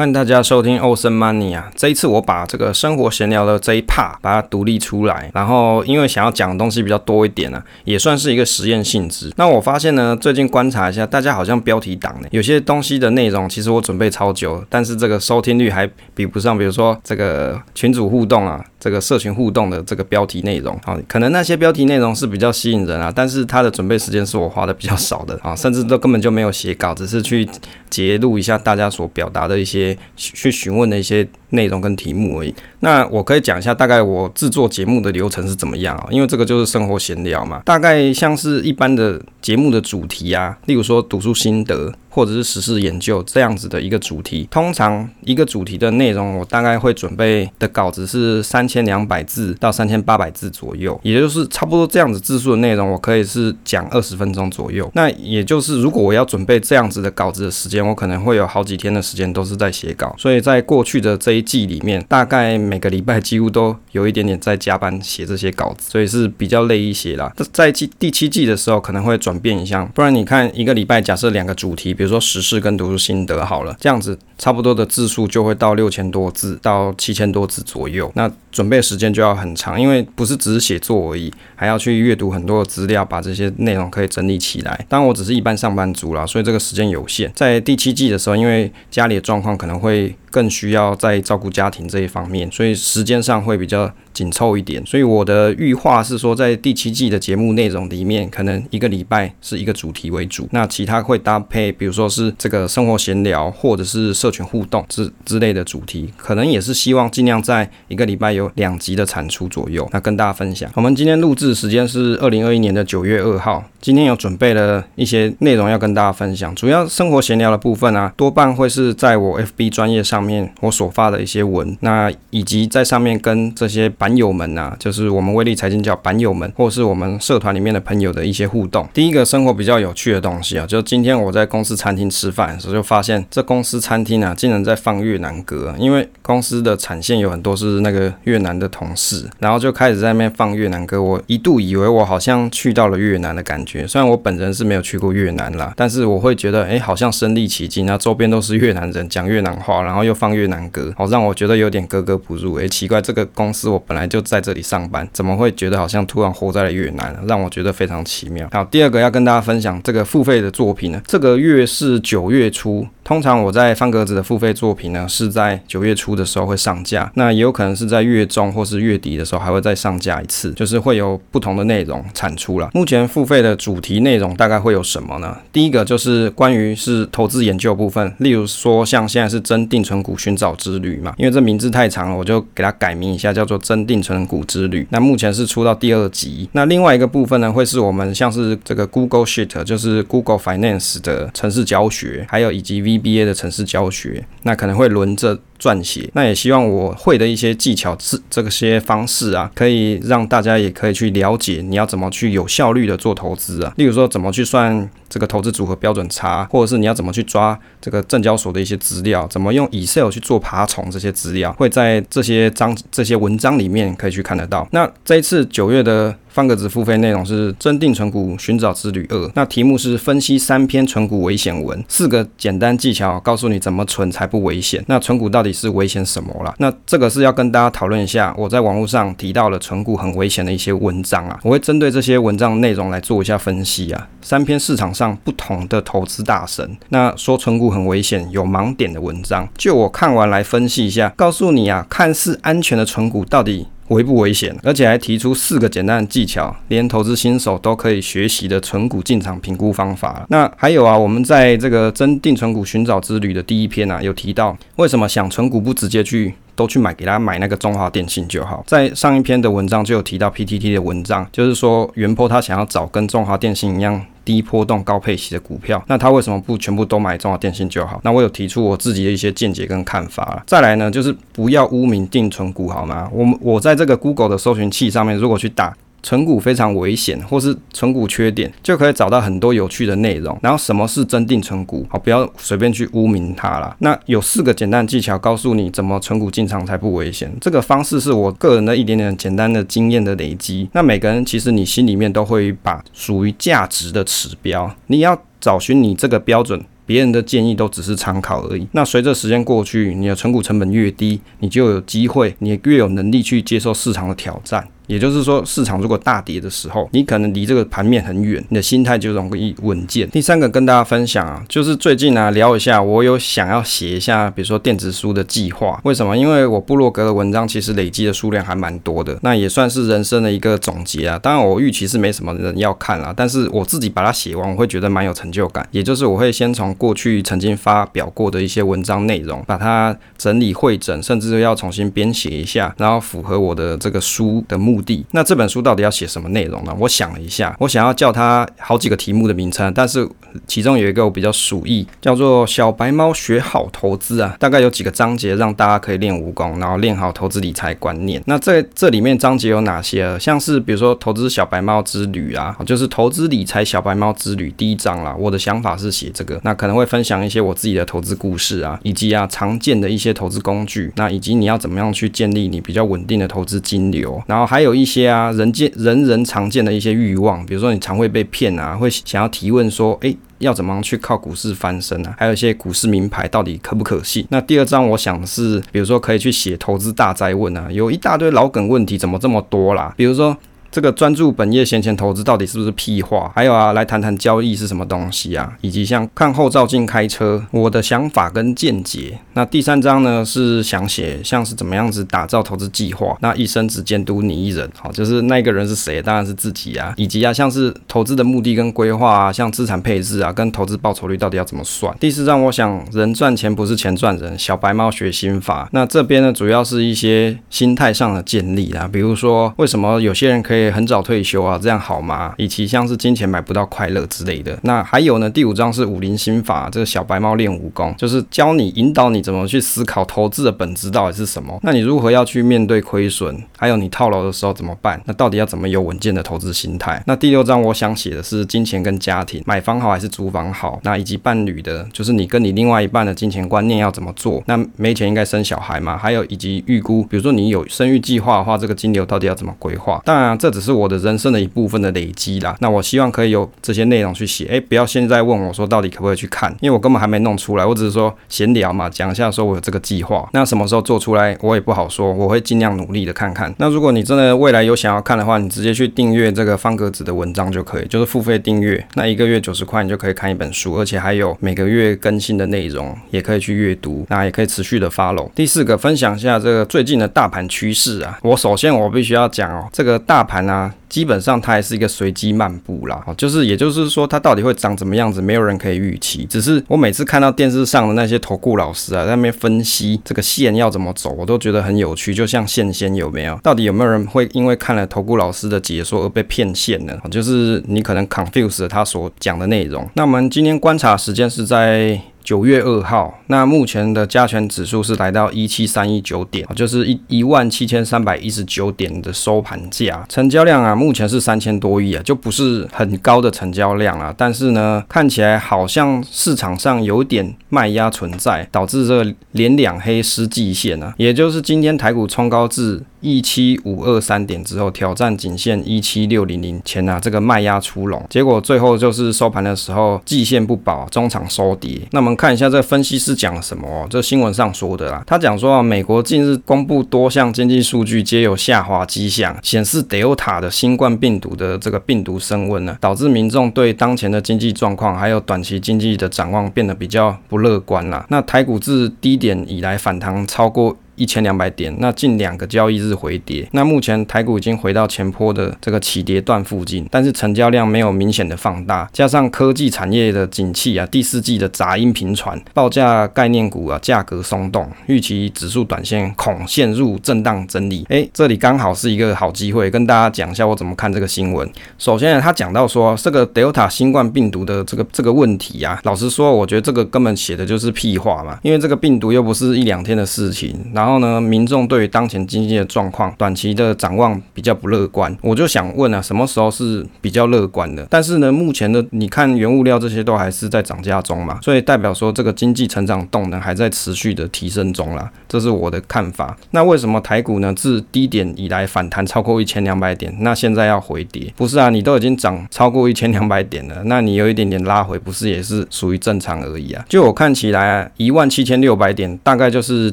欢迎大家收听欧森 Money 啊！这一次我把这个生活闲聊的这一 part 把它独立出来，然后因为想要讲的东西比较多一点啊，也算是一个实验性质。那我发现呢，最近观察一下，大家好像标题党呢，有些东西的内容其实我准备超久，但是这个收听率还比不上，比如说这个群组互动啊，这个社群互动的这个标题内容啊，可能那些标题内容是比较吸引人啊，但是它的准备时间是我花的比较少的啊，甚至都根本就没有写稿，只是去截录一下大家所表达的一些。去询问的一些内容跟题目而已。那我可以讲一下大概我制作节目的流程是怎么样啊？因为这个就是生活闲聊嘛，大概像是一般的节目的主题啊，例如说读书心得或者是时事研究这样子的一个主题。通常一个主题的内容，我大概会准备的稿子是三千两百字到三千八百字左右，也就是差不多这样子字数的内容，我可以是讲二十分钟左右。那也就是如果我要准备这样子的稿子的时间，我可能会有好几天的时间都是在写稿。所以在过去的这一季里面，大概每个礼拜几乎都有一点点在加班写这些稿子，所以是比较累一些啦。在季第七季的时候可能会转变一下，不然你看一个礼拜假设两个主题，比如说时事跟读书心得好了，这样子差不多的字数就会到六千多字到七千多字左右。那准备时间就要很长，因为不是只是写作而已，还要去阅读很多的资料，把这些内容可以整理起来。当然我只是一般上班族啦，所以这个时间有限。在第七季的时候，因为家里的状况可能会更需要在照顾家庭这一方面，所以时间上会比较紧凑一点。所以我的预划是说，在第七季的节目内容里面，可能一个礼拜是一个主题为主，那其他会搭配，比如说是这个生活闲聊，或者是社群互动之之类的主题，可能也是希望尽量在一个礼拜有两集的产出左右，那跟大家分享。我们今天录制时间是二零二一年的九月二号，今天有准备了一些内容要跟大家分享，主要生活闲聊的部分啊，多半会是在我 FB 专业上。面我所发的一些文，那以及在上面跟这些板友们、啊，就是我们威力财经叫板友们，或是我们社团里面的朋友的一些互动。第一个生活比较有趣的东西啊，就今天我在公司餐厅吃饭的时，就发现这公司餐厅啊，竟然在放越南歌，因为公司的产线有很多是那个越南的同事，然后就开始在那边放越南歌。我一度以为我好像去到了越南的感觉，虽然我本人是没有去过越南啦，但是我会觉得，哎，好像身历其境，啊周边都是越南人讲越南话，然后又。放越南歌，好让我觉得有点格格不入。诶，奇怪，这个公司我本来就在这里上班，怎么会觉得好像突然活在了越南？让我觉得非常奇妙。好，第二个要跟大家分享这个付费的作品呢，这个月是九月初。通常我在方格子的付费作品呢，是在九月初的时候会上架，那也有可能是在月中或是月底的时候还会再上架一次，就是会有不同的内容产出了。目前付费的主题内容大概会有什么呢？第一个就是关于是投资研究部分，例如说像现在是真定存股寻找之旅嘛，因为这名字太长了，我就给它改名一下，叫做真定存股之旅。那目前是出到第二集。那另外一个部分呢，会是我们像是这个 Google Sheet，就是 Google Finance 的程式教学，还有以及 V B A 的城市教学，那可能会轮着撰写。那也希望我会的一些技巧、这这些方式啊，可以让大家也可以去了解你要怎么去有效率的做投资啊。例如说，怎么去算这个投资组合标准差，或者是你要怎么去抓这个证交所的一些资料，怎么用 Excel 去做爬虫这些资料，会在这些章、这些文章里面可以去看得到。那这一次九月的。方格子付费内容是真定存股寻找之旅二，那题目是分析三篇存股危险文，四个简单技巧告诉你怎么存才不危险。那存股到底是危险什么啦？那这个是要跟大家讨论一下，我在网络上提到了存股很危险的一些文章啊，我会针对这些文章内容来做一下分析啊。三篇市场上不同的投资大神，那说存股很危险有盲点的文章，就我看完来分析一下，告诉你啊，看似安全的存股到底。危不危险？而且还提出四个简单的技巧，连投资新手都可以学习的存股进场评估方法。那还有啊，我们在这个真定存股寻找之旅的第一篇啊，有提到为什么想存股不直接去都去买，给他买那个中华电信就好。在上一篇的文章就有提到 PTT 的文章，就是说元波他想要找跟中华电信一样。低波动高配息的股票，那他为什么不全部都买中华电信就好？那我有提出我自己的一些见解跟看法了。再来呢，就是不要污名定存股，好吗？我们我在这个 Google 的搜寻器上面，如果去打。存股非常危险，或是存股缺点，就可以找到很多有趣的内容。然后什么是真定存股？好，不要随便去污名它啦。那有四个简单技巧，告诉你怎么存股进场才不危险。这个方式是我个人的一点点简单的经验的累积。那每个人其实你心里面都会把属于价值的指标，你要找寻你这个标准。别人的建议都只是参考而已。那随着时间过去，你的存股成本越低，你就有机会，你越有能力去接受市场的挑战。也就是说，市场如果大跌的时候，你可能离这个盘面很远，你的心态就容易稳健。第三个跟大家分享啊，就是最近呢、啊、聊一下，我有想要写一下，比如说电子书的计划。为什么？因为我部落格的文章其实累积的数量还蛮多的，那也算是人生的一个总结啊。当然，我预期是没什么人要看啦，但是我自己把它写完，我会觉得蛮有成就感。也就是我会先从过去曾经发表过的一些文章内容，把它整理汇整，甚至要重新编写一下，然后符合我的这个书的目的。那这本书到底要写什么内容呢？我想了一下，我想要叫它好几个题目的名称，但是其中有一个我比较鼠意，叫做“小白猫学好投资”啊。大概有几个章节让大家可以练武功，然后练好投资理财观念。那这这里面章节有哪些？像是比如说投资小白猫之旅啊，就是投资理财小白猫之旅第一章啦。我的想法是写这个，那可能会分享一些我自己的投资故事啊，以及啊常见的一些投资工具，那以及你要怎么样去建立你比较稳定的投资金流，然后还有有一些啊人见人人常见的一些欲望，比如说你常会被骗啊，会想要提问说，诶，要怎么样去靠股市翻身啊？还有一些股市名牌到底可不可信？那第二章我想是，比如说可以去写投资大灾问啊，有一大堆老梗问题，怎么这么多啦？比如说。这个专注本业闲钱投资到底是不是屁话？还有啊，来谈谈交易是什么东西啊？以及像看后照镜开车，我的想法跟见解。那第三章呢，是想写像是怎么样子打造投资计划，那一生只监督你一人，好，就是那个人是谁？当然是自己啊。以及啊，像是投资的目的跟规划啊，像资产配置啊，跟投资报酬率到底要怎么算？第四章我想人赚钱不是钱赚人，小白猫学心法。那这边呢，主要是一些心态上的建立啊，比如说为什么有些人可以。也很早退休啊，这样好吗？以及像是金钱买不到快乐之类的。那还有呢？第五章是武林心法，这个小白猫练武功，就是教你引导你怎么去思考投资的本质到底是什么。那你如何要去面对亏损？还有你套牢的时候怎么办？那到底要怎么有稳健的投资心态？那第六章我想写的是金钱跟家庭，买房好还是租房好？那以及伴侣的，就是你跟你另外一半的金钱观念要怎么做？那没钱应该生小孩吗？还有以及预估，比如说你有生育计划的话，这个金流到底要怎么规划？当然这只是我的人生的一部分的累积啦，那我希望可以有这些内容去写，诶，不要现在问我说到底可不可以去看，因为我根本还没弄出来，我只是说闲聊嘛，讲一下说我有这个计划，那什么时候做出来我也不好说，我会尽量努力的看看。那如果你真的未来有想要看的话，你直接去订阅这个方格子的文章就可以，就是付费订阅，那一个月九十块你就可以看一本书，而且还有每个月更新的内容，也可以去阅读，那也可以持续的 follow。第四个分享一下这个最近的大盘趋势啊，我首先我必须要讲哦，这个大盘啊。基本上它还是一个随机漫步啦，就是也就是说它到底会长怎么样子，没有人可以预期。只是我每次看到电视上的那些投顾老师啊，在那边分析这个线要怎么走，我都觉得很有趣。就像线仙有没有？到底有没有人会因为看了投顾老师的解说而被骗线呢？就是你可能 confuse 了他所讲的内容。那我们今天观察时间是在。九月二号，那目前的加权指数是来到一七三一九点，就是一一万七千三百一十九点的收盘价，成交量啊，目前是三千多亿啊，就不是很高的成交量啊，但是呢，看起来好像市场上有点卖压存在，导致这个连两黑失季线啊，也就是今天台股冲高至。一七五二三点之后挑战颈线一七六零零前啊，这个卖压出笼，结果最后就是收盘的时候季线不保，中场收跌。那我们看一下这分析师讲了什么哦？这新闻上说的啦，他讲说啊，美国近日公布多项经济数据皆有下滑迹象，显示 Delta 的新冠病毒的这个病毒升温呢，导致民众对当前的经济状况还有短期经济的展望变得比较不乐观啦。那台股自低点以来反弹超过。一千两百点，那近两个交易日回跌，那目前台股已经回到前坡的这个起跌段附近，但是成交量没有明显的放大，加上科技产业的景气啊，第四季的杂音频传，报价概念股啊价格松动，预期指数短线恐陷入震荡整理。哎，这里刚好是一个好机会，跟大家讲一下我怎么看这个新闻。首先，他讲到说这个 Delta 新冠病毒的这个这个问题啊，老实说，我觉得这个根本写的就是屁话嘛，因为这个病毒又不是一两天的事情，然后。然后呢，民众对于当前经济的状况，短期的展望比较不乐观。我就想问啊，什么时候是比较乐观的？但是呢，目前的你看原物料这些都还是在涨价中嘛，所以代表说这个经济成长动能还在持续的提升中啦，这是我的看法。那为什么台股呢，自低点以来反弹超过一千两百点，那现在要回跌？不是啊，你都已经涨超过一千两百点了，那你有一点点拉回，不是也是属于正常而已啊？就我看起来啊，一万七千六百点大概就是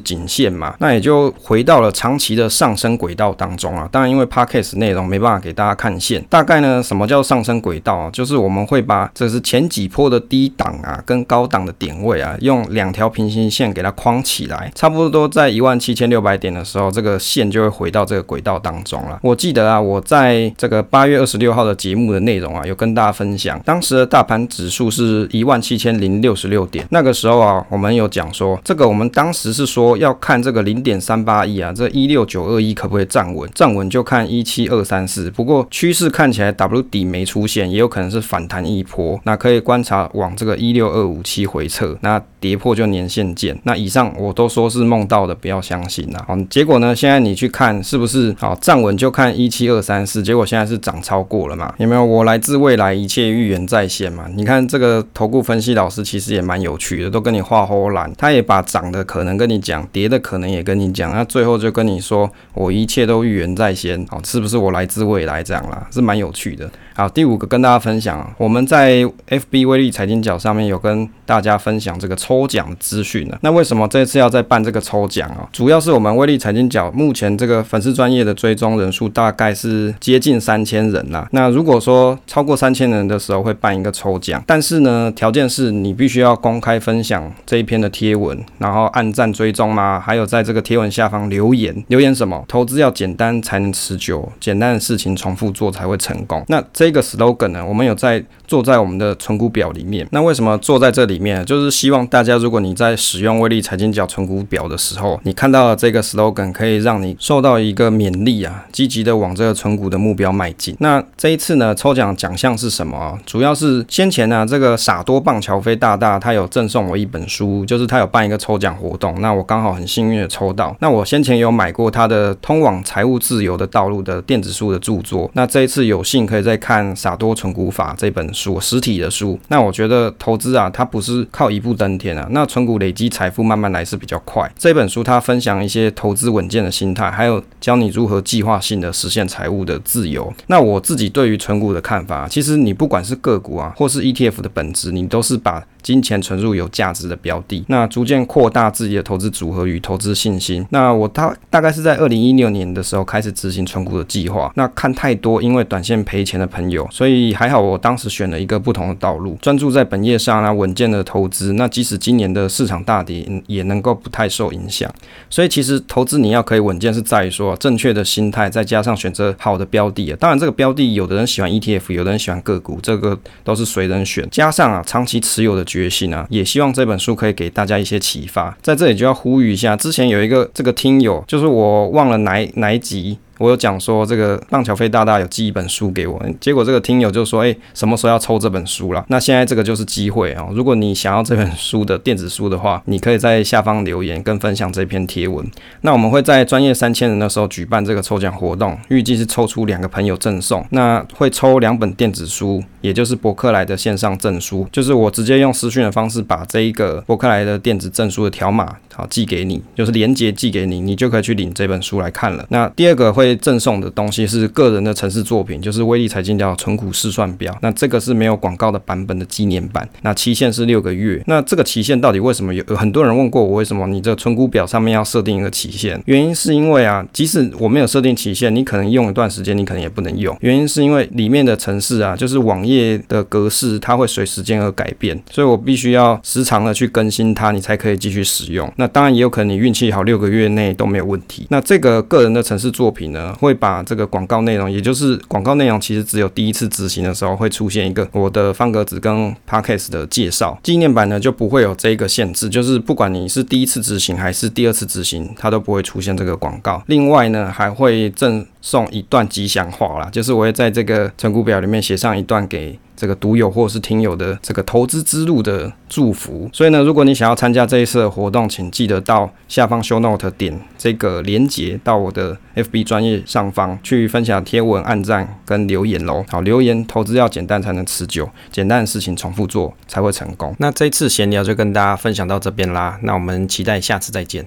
颈线嘛，那也就回到了长期的上升轨道当中啊。当然，因为 Podcast 内容没办法给大家看线，大概呢，什么叫上升轨道啊？就是我们会把这是前几波的低档啊跟高档的点位啊，用两条平行线给它框起来，差不多在一万七千六百点的时候，这个线就会回到这个轨道当中了。我记得啊，我在这个八月二十六号的节目的内容啊，有跟大家分享，当时的大盘指数是一万七千零六十六点，那个时候啊，我们有讲说，这个我们当时是说要看这个零点三八亿啊，这一六九二一可不可以站稳？站稳就看一七二三四。不过趋势看起来 W 底没出现，也有可能是反弹一波。那可以观察往这个一六二五七回撤，那跌破就年线见。那以上我都说是梦到的，不要相信呐。好，结果呢，现在你去看是不是好站稳就看一七二三四，结果现在是涨超过了嘛？有没有？我来自未来，一切预言在先嘛？你看这个投顾分析老师其实也蛮有趣的，都跟你画唬烂，他也把涨的可能跟你讲，跌的可能也也跟你讲，那最后就跟你说我一切都预言在先，哦，是不是我来自未来这样啦？是蛮有趣的。好，第五个跟大家分享，我们在 FB 威力财经角上面有跟大家分享这个抽奖资讯呢。那为什么这次要再办这个抽奖啊？主要是我们威力财经角目前这个粉丝专业的追踪人数大概是接近三千人啦。那如果说超过三千人的时候会办一个抽奖，但是呢，条件是你必须要公开分享这一篇的贴文，然后按赞追踪嘛，还有在这个贴文下方留言，留言什么？投资要简单才能持久，简单的事情重复做才会成功。那这这个 slogan 呢，我们有在做在我们的存股表里面。那为什么做在这里面？就是希望大家，如果你在使用威力财经角存股表的时候，你看到了这个 slogan，可以让你受到一个勉励啊，积极的往这个存股的目标迈进。那这一次呢，抽奖奖项是什么？主要是先前呢，这个傻多棒乔飞大大他有赠送我一本书，就是他有办一个抽奖活动，那我刚好很幸运的抽到。那我先前有买过他的《通往财务自由的道路》的电子书的著作，那这一次有幸可以再。看傻多存股法这本书，实体的书。那我觉得投资啊，它不是是靠一步登天啊。那存股累积财富慢慢来是比较快。这本书它分享一些投资稳健的心态，还有教你如何计划性的实现财务的自由。那我自己对于存股的看法，其实你不管是个股啊，或是 ETF 的本质，你都是把金钱存入有价值的标的，那逐渐扩大自己的投资组合与投资信心。那我大大概是在二零一六年的时候开始执行存股的计划。那看太多因为短线赔钱的朋友，所以还好我当时选了一个不同的道路，专注在本业上啊，稳健的投资。那即使今年的市场大跌，也能够不太受影响。所以其实投资你要可以稳健，是在于说正确的心态，再加上选择好的标的。当然这个标的有的人喜欢 ETF，有的人喜欢个股，这个都是随人选。加上啊长期持有的决决心啊，也希望这本书可以给大家一些启发。在这里就要呼吁一下，之前有一个这个听友，就是我忘了哪哪一集。我有讲说这个浪桥飞大大有寄一本书给我，结果这个听友就说，哎，什么时候要抽这本书了？那现在这个就是机会啊！如果你想要这本书的电子书的话，你可以在下方留言跟分享这篇贴文。那我们会在专业三千人的时候举办这个抽奖活动，预计是抽出两个朋友赠送。那会抽两本电子书，也就是博客来的线上证书，就是我直接用私讯的方式把这一个博客来的电子证书的条码好寄给你，就是连接寄给你，你就可以去领这本书来看了。那第二个会。赠送的东西是个人的城市作品，就是威力财经叫存股试算表。那这个是没有广告的版本的纪念版。那期限是六个月。那这个期限到底为什么有？有很多人问过我，为什么你这存股表上面要设定一个期限？原因是因为啊，即使我没有设定期限，你可能用一段时间，你可能也不能用。原因是因为里面的程式啊，就是网页的格式，它会随时间而改变，所以我必须要时常的去更新它，你才可以继续使用。那当然也有可能你运气好，六个月内都没有问题。那这个个人的城市作品呢，会把这个广告内容，也就是广告内容，其实只有第一次执行的时候会出现一个我的方格子跟 Podcast 的介绍。纪念版呢就不会有这个限制，就是不管你是第一次执行还是第二次执行，它都不会出现这个广告。另外呢，还会赠送一段吉祥话啦，就是我会在这个存股表里面写上一段给。这个读友或是听友的这个投资之路的祝福。所以呢，如果你想要参加这一次的活动，请记得到下方 show note 点这个连结到我的 FB 专业上方去分享贴文、按赞跟留言喽。好，留言投资要简单才能持久，简单的事情重复做才会成功。那这一次闲聊就跟大家分享到这边啦，那我们期待下次再见。